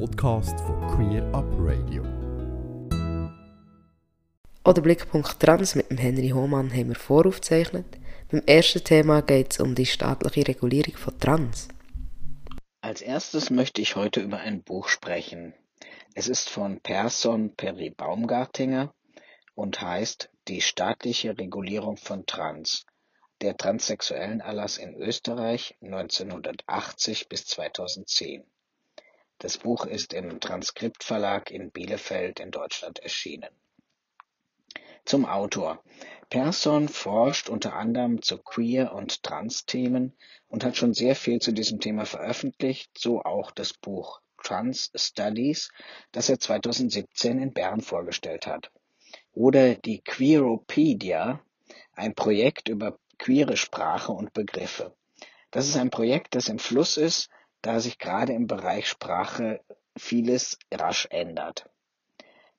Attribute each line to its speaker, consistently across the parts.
Speaker 1: Podcast von Queer Up Radio.
Speaker 2: Oder Blickpunkt Trans mit dem Henry Hohmann haben wir voraufgezeichnet. Beim ersten Thema geht es um die staatliche Regulierung von Trans.
Speaker 3: Als erstes möchte ich heute über ein Buch sprechen. Es ist von Person Perry Baumgartinger und heißt Die staatliche Regulierung von Trans. Der transsexuellen Erlass in Österreich 1980 bis 2010. Das Buch ist im Transkriptverlag in Bielefeld in Deutschland erschienen. Zum Autor. Persson forscht unter anderem zu Queer- und Trans-Themen und hat schon sehr viel zu diesem Thema veröffentlicht, so auch das Buch Trans Studies, das er 2017 in Bern vorgestellt hat. Oder die Queeropedia, ein Projekt über queere Sprache und Begriffe. Das ist ein Projekt, das im Fluss ist, da sich gerade im Bereich Sprache vieles rasch ändert.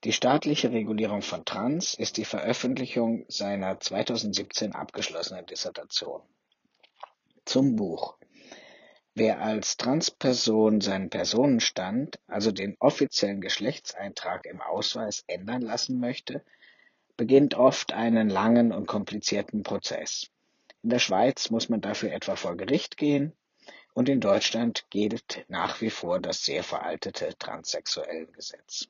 Speaker 3: Die staatliche Regulierung von Trans ist die Veröffentlichung seiner 2017 abgeschlossenen Dissertation. Zum Buch. Wer als Transperson seinen Personenstand, also den offiziellen Geschlechtseintrag im Ausweis ändern lassen möchte, beginnt oft einen langen und komplizierten Prozess. In der Schweiz muss man dafür etwa vor Gericht gehen und in Deutschland gilt nach wie vor das sehr veraltete Transsexuellengesetz.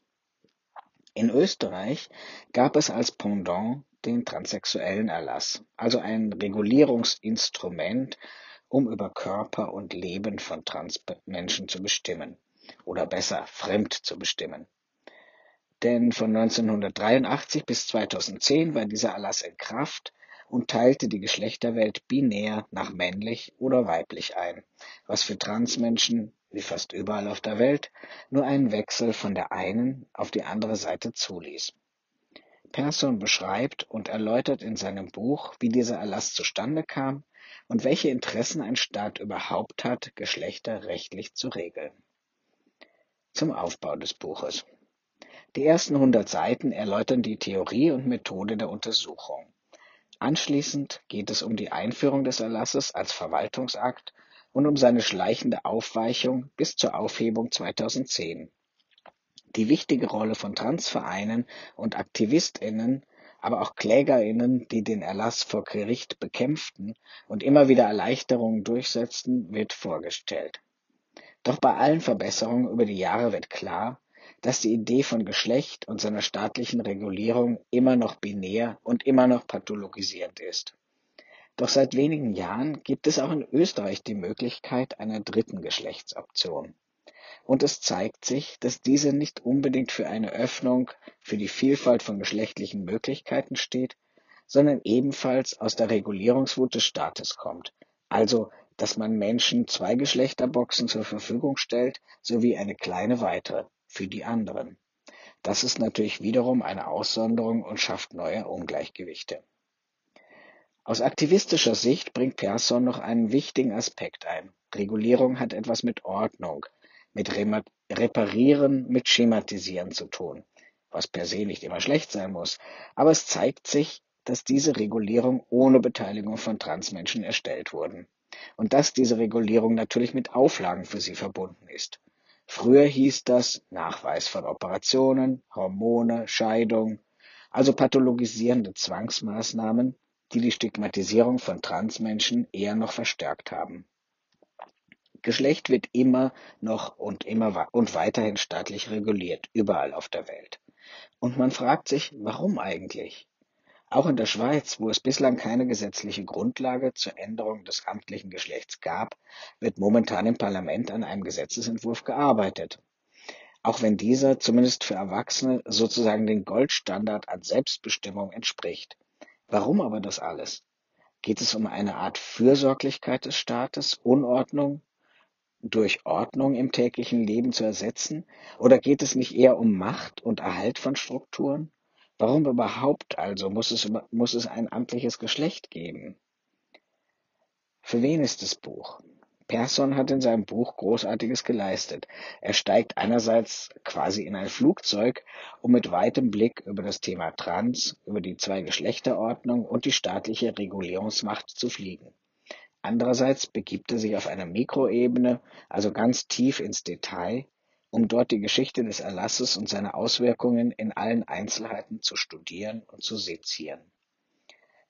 Speaker 3: In Österreich gab es als Pendant den transsexuellen Erlass, also ein Regulierungsinstrument, um über Körper und Leben von Transmenschen zu bestimmen oder besser fremd zu bestimmen. Denn von 1983 bis 2010 war dieser Erlass in Kraft und teilte die Geschlechterwelt binär nach männlich oder weiblich ein, was für Transmenschen wie fast überall auf der Welt, nur einen Wechsel von der einen auf die andere Seite zuließ. Persson beschreibt und erläutert in seinem Buch, wie dieser Erlass zustande kam und welche Interessen ein Staat überhaupt hat, Geschlechter rechtlich zu regeln. Zum Aufbau des Buches. Die ersten 100 Seiten erläutern die Theorie und Methode der Untersuchung. Anschließend geht es um die Einführung des Erlasses als Verwaltungsakt und um seine schleichende Aufweichung bis zur Aufhebung 2010. Die wichtige Rolle von Transvereinen und AktivistInnen, aber auch KlägerInnen, die den Erlass vor Gericht bekämpften und immer wieder Erleichterungen durchsetzten, wird vorgestellt. Doch bei allen Verbesserungen über die Jahre wird klar, dass die Idee von Geschlecht und seiner staatlichen Regulierung immer noch binär und immer noch pathologisierend ist. Doch seit wenigen Jahren gibt es auch in Österreich die Möglichkeit einer dritten Geschlechtsoption. Und es zeigt sich, dass diese nicht unbedingt für eine Öffnung für die Vielfalt von geschlechtlichen Möglichkeiten steht, sondern ebenfalls aus der Regulierungswut des Staates kommt. Also, dass man Menschen zwei Geschlechterboxen zur Verfügung stellt, sowie eine kleine weitere für die anderen. Das ist natürlich wiederum eine Aussonderung und schafft neue Ungleichgewichte. Aus aktivistischer Sicht bringt Persson noch einen wichtigen Aspekt ein. Regulierung hat etwas mit Ordnung, mit Reparieren, mit Schematisieren zu tun, was per se nicht immer schlecht sein muss. Aber es zeigt sich, dass diese Regulierung ohne Beteiligung von Transmenschen erstellt wurden. Und dass diese Regulierung natürlich mit Auflagen für sie verbunden ist. Früher hieß das Nachweis von Operationen, Hormone, Scheidung, also pathologisierende Zwangsmaßnahmen, die die Stigmatisierung von Transmenschen eher noch verstärkt haben. Geschlecht wird immer noch und immer und weiterhin staatlich reguliert, überall auf der Welt. Und man fragt sich, warum eigentlich? Auch in der Schweiz, wo es bislang keine gesetzliche Grundlage zur Änderung des amtlichen Geschlechts gab, wird momentan im Parlament an einem Gesetzesentwurf gearbeitet. Auch wenn dieser zumindest für Erwachsene sozusagen den Goldstandard an Selbstbestimmung entspricht. Warum aber das alles? Geht es um eine Art Fürsorglichkeit des Staates, Unordnung durch Ordnung im täglichen Leben zu ersetzen? Oder geht es nicht eher um Macht und Erhalt von Strukturen? Warum überhaupt also muss es, muss es ein amtliches Geschlecht geben? Für wen ist das Buch? Persson hat in seinem Buch Großartiges geleistet. Er steigt einerseits quasi in ein Flugzeug, um mit weitem Blick über das Thema Trans, über die Zwei-Geschlechterordnung und die staatliche Regulierungsmacht zu fliegen. Andererseits begibt er sich auf einer Mikroebene, also ganz tief ins Detail, um dort die Geschichte des Erlasses und seine Auswirkungen in allen Einzelheiten zu studieren und zu sezieren.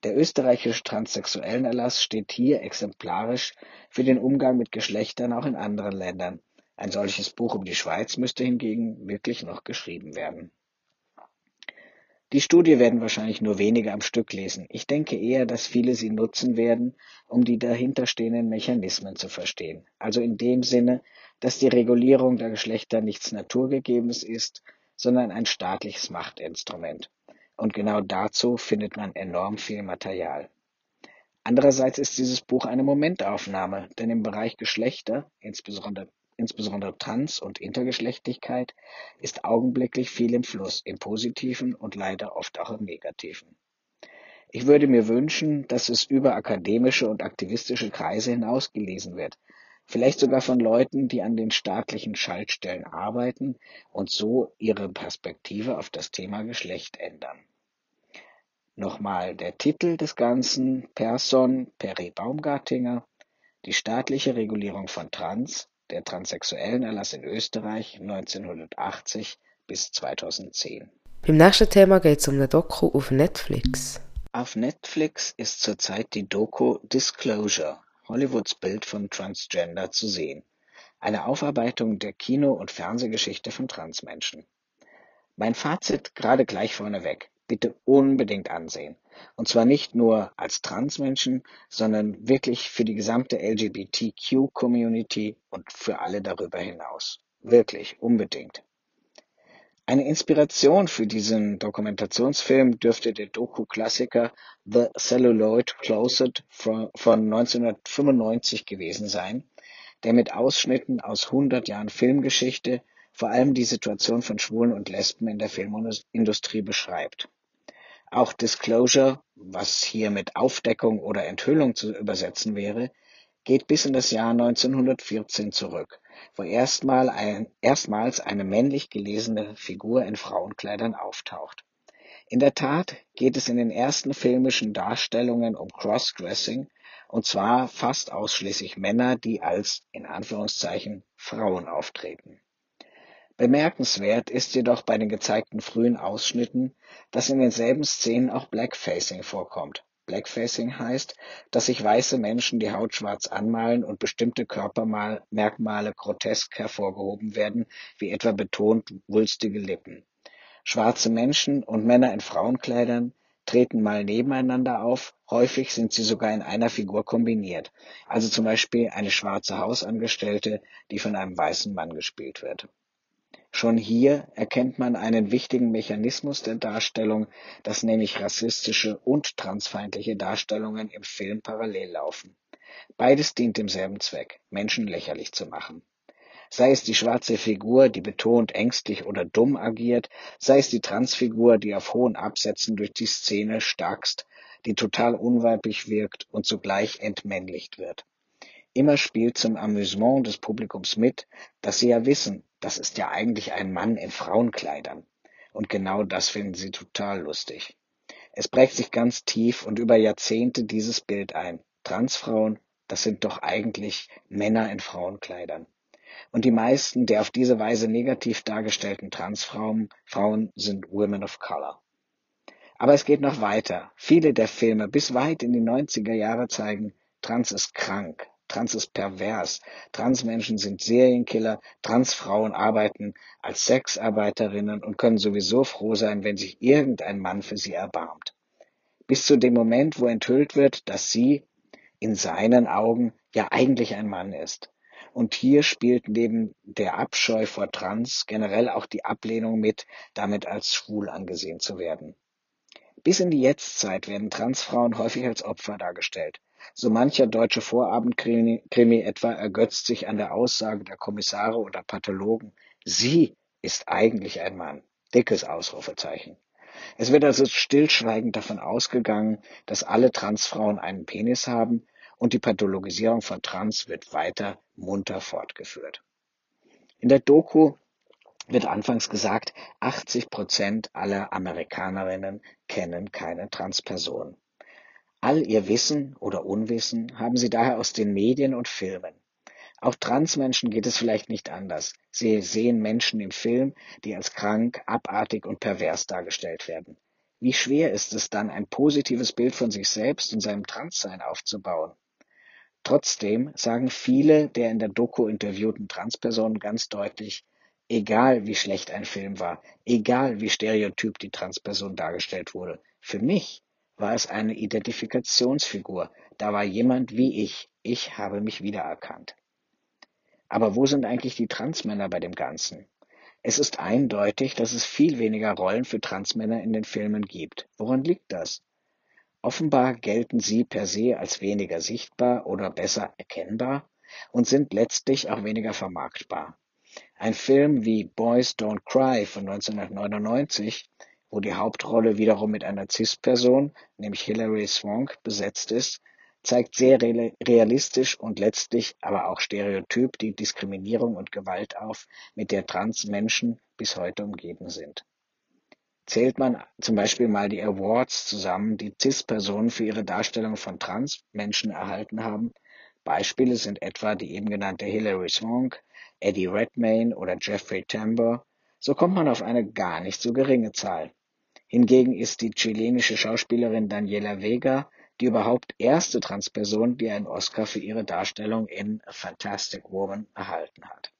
Speaker 3: Der österreichische Transsexuellenerlass steht hier exemplarisch für den Umgang mit Geschlechtern auch in anderen Ländern. Ein solches Buch um die Schweiz müsste hingegen wirklich noch geschrieben werden. Die Studie werden wahrscheinlich nur wenige am Stück lesen. Ich denke eher, dass viele sie nutzen werden, um die dahinterstehenden Mechanismen zu verstehen. Also in dem Sinne, dass die Regulierung der Geschlechter nichts Naturgegebenes ist, sondern ein staatliches Machtinstrument. Und genau dazu findet man enorm viel Material. Andererseits ist dieses Buch eine Momentaufnahme, denn im Bereich Geschlechter, insbesondere, insbesondere Trans- und Intergeschlechtlichkeit, ist augenblicklich viel im Fluss, im positiven und leider oft auch im negativen. Ich würde mir wünschen, dass es über akademische und aktivistische Kreise hinaus gelesen wird, vielleicht sogar von Leuten, die an den staatlichen Schaltstellen arbeiten und so ihre Perspektive auf das Thema Geschlecht ändern. Nochmal der Titel des Ganzen, Person Perry Baumgartinger, die staatliche Regulierung von Trans, der transsexuellen Erlass in Österreich 1980 bis 2010.
Speaker 2: Beim nächsten Thema geht es um eine Doku auf Netflix.
Speaker 3: Auf Netflix ist zurzeit die Doku Disclosure Hollywoods Bild von Transgender zu sehen, eine Aufarbeitung der Kino- und Fernsehgeschichte von Transmenschen. Mein Fazit gerade gleich vorneweg. Bitte unbedingt ansehen. Und zwar nicht nur als Transmenschen, sondern wirklich für die gesamte LGBTQ-Community und für alle darüber hinaus. Wirklich, unbedingt. Eine Inspiration für diesen Dokumentationsfilm dürfte der Doku-Klassiker The Celluloid Closet von 1995 gewesen sein, der mit Ausschnitten aus 100 Jahren Filmgeschichte vor allem die Situation von Schwulen und Lesben in der Filmindustrie beschreibt. Auch Disclosure, was hier mit Aufdeckung oder Enthüllung zu übersetzen wäre, geht bis in das Jahr 1914 zurück wo erstmal ein, erstmals eine männlich gelesene Figur in Frauenkleidern auftaucht. In der Tat geht es in den ersten filmischen Darstellungen um Crossdressing, und zwar fast ausschließlich Männer, die als in Anführungszeichen Frauen auftreten. Bemerkenswert ist jedoch bei den gezeigten frühen Ausschnitten, dass in denselben Szenen auch Blackfacing vorkommt Blackfacing heißt, dass sich weiße Menschen die Haut schwarz anmalen und bestimmte Körpermerkmale grotesk hervorgehoben werden, wie etwa betont wulstige Lippen. Schwarze Menschen und Männer in Frauenkleidern treten mal nebeneinander auf, häufig sind sie sogar in einer Figur kombiniert, also zum Beispiel eine schwarze Hausangestellte, die von einem weißen Mann gespielt wird Schon hier erkennt man einen wichtigen Mechanismus der Darstellung, dass nämlich rassistische und transfeindliche Darstellungen im Film parallel laufen. Beides dient demselben Zweck, Menschen lächerlich zu machen. Sei es die schwarze Figur, die betont ängstlich oder dumm agiert, sei es die Transfigur, die auf hohen Absätzen durch die Szene starkst, die total unweiblich wirkt und zugleich entmännlicht wird. Immer spielt zum Amüsement des Publikums mit, dass sie ja wissen, das ist ja eigentlich ein Mann in Frauenkleidern. Und genau das finden sie total lustig. Es prägt sich ganz tief und über Jahrzehnte dieses Bild ein. Transfrauen, das sind doch eigentlich Männer in Frauenkleidern. Und die meisten der auf diese Weise negativ dargestellten Transfrauen Frauen sind Women of Color. Aber es geht noch weiter. Viele der Filme bis weit in die 90er Jahre zeigen, Trans ist krank, Trans ist pervers, Transmenschen sind Serienkiller, Transfrauen arbeiten als Sexarbeiterinnen und können sowieso froh sein, wenn sich irgendein Mann für sie erbarmt. Bis zu dem Moment, wo enthüllt wird, dass sie in seinen Augen ja eigentlich ein Mann ist. Und hier spielt neben der Abscheu vor Trans generell auch die Ablehnung mit, damit als schwul angesehen zu werden. Bis in die Jetztzeit werden Transfrauen häufig als Opfer dargestellt. So mancher deutsche Vorabendkrimi etwa ergötzt sich an der Aussage der Kommissare oder Pathologen, sie ist eigentlich ein Mann. Dickes Ausrufezeichen. Es wird also stillschweigend davon ausgegangen, dass alle Transfrauen einen Penis haben und die Pathologisierung von Trans wird weiter munter fortgeführt. In der Doku wird anfangs gesagt, 80 Prozent aller Amerikanerinnen kennen keine Transperson. All ihr Wissen oder Unwissen haben sie daher aus den Medien und Filmen. Auch Transmenschen geht es vielleicht nicht anders. Sie sehen Menschen im Film, die als krank, abartig und pervers dargestellt werden. Wie schwer ist es dann, ein positives Bild von sich selbst und seinem Transsein aufzubauen? Trotzdem sagen viele der in der Doku interviewten Transpersonen ganz deutlich, egal wie schlecht ein Film war, egal wie stereotyp die Transperson dargestellt wurde, für mich war es eine Identifikationsfigur, da war jemand wie ich, ich habe mich wiedererkannt. Aber wo sind eigentlich die Transmänner bei dem Ganzen? Es ist eindeutig, dass es viel weniger Rollen für Transmänner in den Filmen gibt. Woran liegt das? Offenbar gelten sie per se als weniger sichtbar oder besser erkennbar und sind letztlich auch weniger vermarktbar. Ein Film wie Boys Don't Cry von 1999, wo die Hauptrolle wiederum mit einer Cis-Person, nämlich Hilary Swank, besetzt ist, zeigt sehr realistisch und letztlich aber auch stereotyp die Diskriminierung und Gewalt auf, mit der Transmenschen bis heute umgeben sind. Zählt man zum Beispiel mal die Awards zusammen, die CIS-Personen für ihre Darstellung von Transmenschen erhalten haben, Beispiele sind etwa die eben genannte Hilary Swank, Eddie Redmayne oder Jeffrey Tambor, so kommt man auf eine gar nicht so geringe Zahl. Hingegen ist die chilenische Schauspielerin Daniela Vega die überhaupt erste Transperson, die einen Oscar für ihre Darstellung in A Fantastic Woman erhalten hat.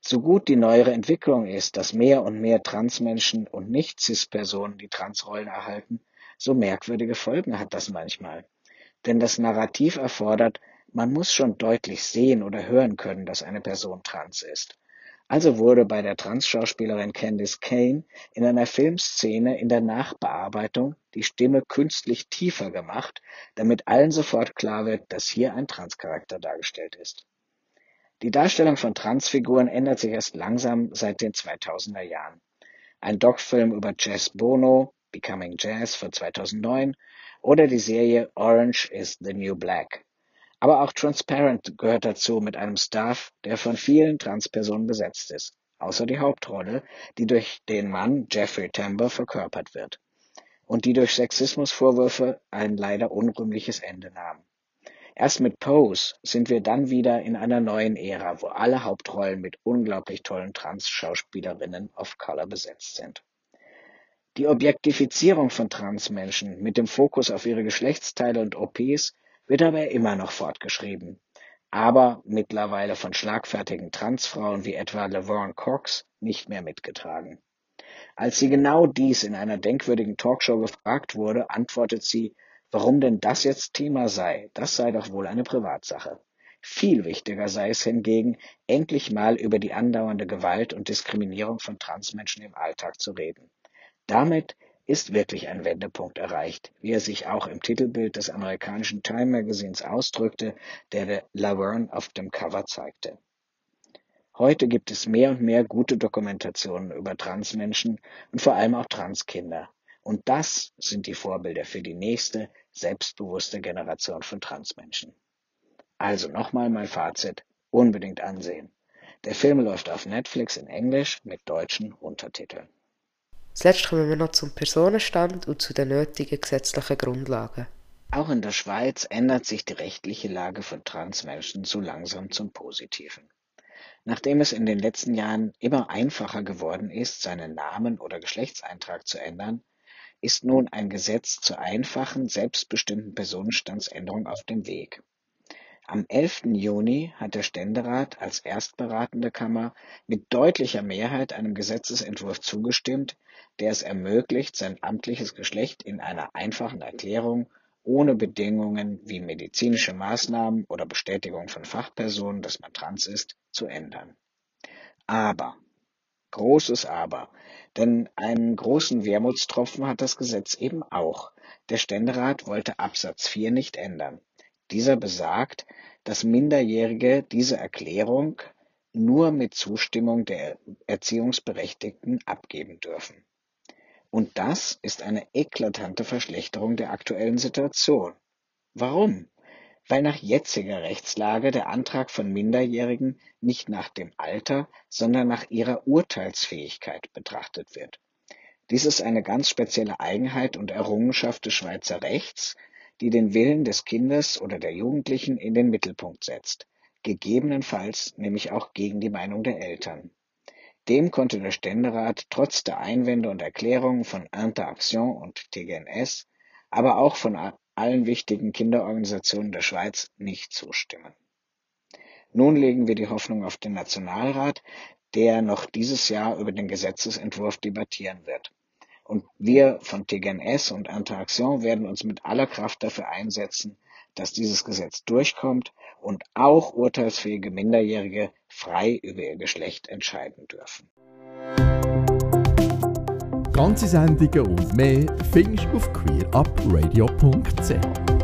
Speaker 3: So gut die neuere Entwicklung ist, dass mehr und mehr Transmenschen und Nicht-Cis-Personen die Transrollen erhalten, so merkwürdige Folgen hat das manchmal. Denn das Narrativ erfordert, man muss schon deutlich sehen oder hören können, dass eine Person trans ist. Also wurde bei der Trans-Schauspielerin Candice Kane in einer Filmszene in der Nachbearbeitung die Stimme künstlich tiefer gemacht, damit allen sofort klar wird, dass hier ein Transcharakter dargestellt ist. Die Darstellung von Transfiguren ändert sich erst langsam seit den 2000er Jahren. Ein Doc-Film über Jazz Bono, Becoming Jazz von 2009 oder die Serie Orange is the New Black aber auch Transparent gehört dazu mit einem Staff, der von vielen Transpersonen besetzt ist, außer die Hauptrolle, die durch den Mann Jeffrey Tambor verkörpert wird und die durch Sexismusvorwürfe ein leider unrühmliches Ende nahm. Erst mit Pose sind wir dann wieder in einer neuen Ära, wo alle Hauptrollen mit unglaublich tollen Trans-Schauspielerinnen of Color besetzt sind. Die Objektifizierung von Transmenschen mit dem Fokus auf ihre Geschlechtsteile und OPs wird aber immer noch fortgeschrieben, aber mittlerweile von schlagfertigen Transfrauen wie etwa Laverne Cox nicht mehr mitgetragen. Als sie genau dies in einer denkwürdigen Talkshow gefragt wurde, antwortet sie, warum denn das jetzt Thema sei, das sei doch wohl eine Privatsache. Viel wichtiger sei es hingegen, endlich mal über die andauernde Gewalt und Diskriminierung von Transmenschen im Alltag zu reden. Damit ist wirklich ein Wendepunkt erreicht, wie er sich auch im Titelbild des amerikanischen Time Magazins ausdrückte, der Laverne auf dem Cover zeigte. Heute gibt es mehr und mehr gute Dokumentationen über Transmenschen und vor allem auch Transkinder. Und das sind die Vorbilder für die nächste, selbstbewusste Generation von Transmenschen. Also nochmal mein Fazit, unbedingt ansehen. Der Film läuft auf Netflix in Englisch mit deutschen Untertiteln.
Speaker 2: Zuletzt kommen wir noch zum Personenstand und zu den nötigen gesetzlichen Grundlagen.
Speaker 3: Auch in der Schweiz ändert sich die rechtliche Lage von Transmenschen so langsam zum Positiven. Nachdem es in den letzten Jahren immer einfacher geworden ist, seinen Namen oder Geschlechtseintrag zu ändern, ist nun ein Gesetz zur einfachen, selbstbestimmten Personenstandsänderung auf dem Weg. Am 11. Juni hat der Ständerat als erstberatende Kammer mit deutlicher Mehrheit einem Gesetzesentwurf zugestimmt, der es ermöglicht, sein amtliches Geschlecht in einer einfachen Erklärung ohne Bedingungen wie medizinische Maßnahmen oder Bestätigung von Fachpersonen, dass man trans ist, zu ändern. Aber, großes Aber, denn einen großen Wermutstropfen hat das Gesetz eben auch. Der Ständerat wollte Absatz 4 nicht ändern. Dieser besagt, dass Minderjährige diese Erklärung nur mit Zustimmung der Erziehungsberechtigten abgeben dürfen. Und das ist eine eklatante Verschlechterung der aktuellen Situation. Warum? Weil nach jetziger Rechtslage der Antrag von Minderjährigen nicht nach dem Alter, sondern nach ihrer Urteilsfähigkeit betrachtet wird. Dies ist eine ganz spezielle Eigenheit und Errungenschaft des Schweizer Rechts, die den Willen des Kindes oder der Jugendlichen in den Mittelpunkt setzt. gegebenenfalls nämlich auch gegen die Meinung der Eltern. Dem konnte der Ständerat trotz der Einwände und Erklärungen von Interaction und TGNS, aber auch von allen wichtigen Kinderorganisationen der Schweiz nicht zustimmen. Nun legen wir die Hoffnung auf den Nationalrat, der noch dieses Jahr über den Gesetzesentwurf debattieren wird. Und wir von TGNS und Interaction werden uns mit aller Kraft dafür einsetzen, dass dieses Gesetz durchkommt und auch urteilsfähige Minderjährige frei über ihr Geschlecht entscheiden dürfen.
Speaker 1: Ganze Sendungen und mehr findest du auf queerupradio.ch.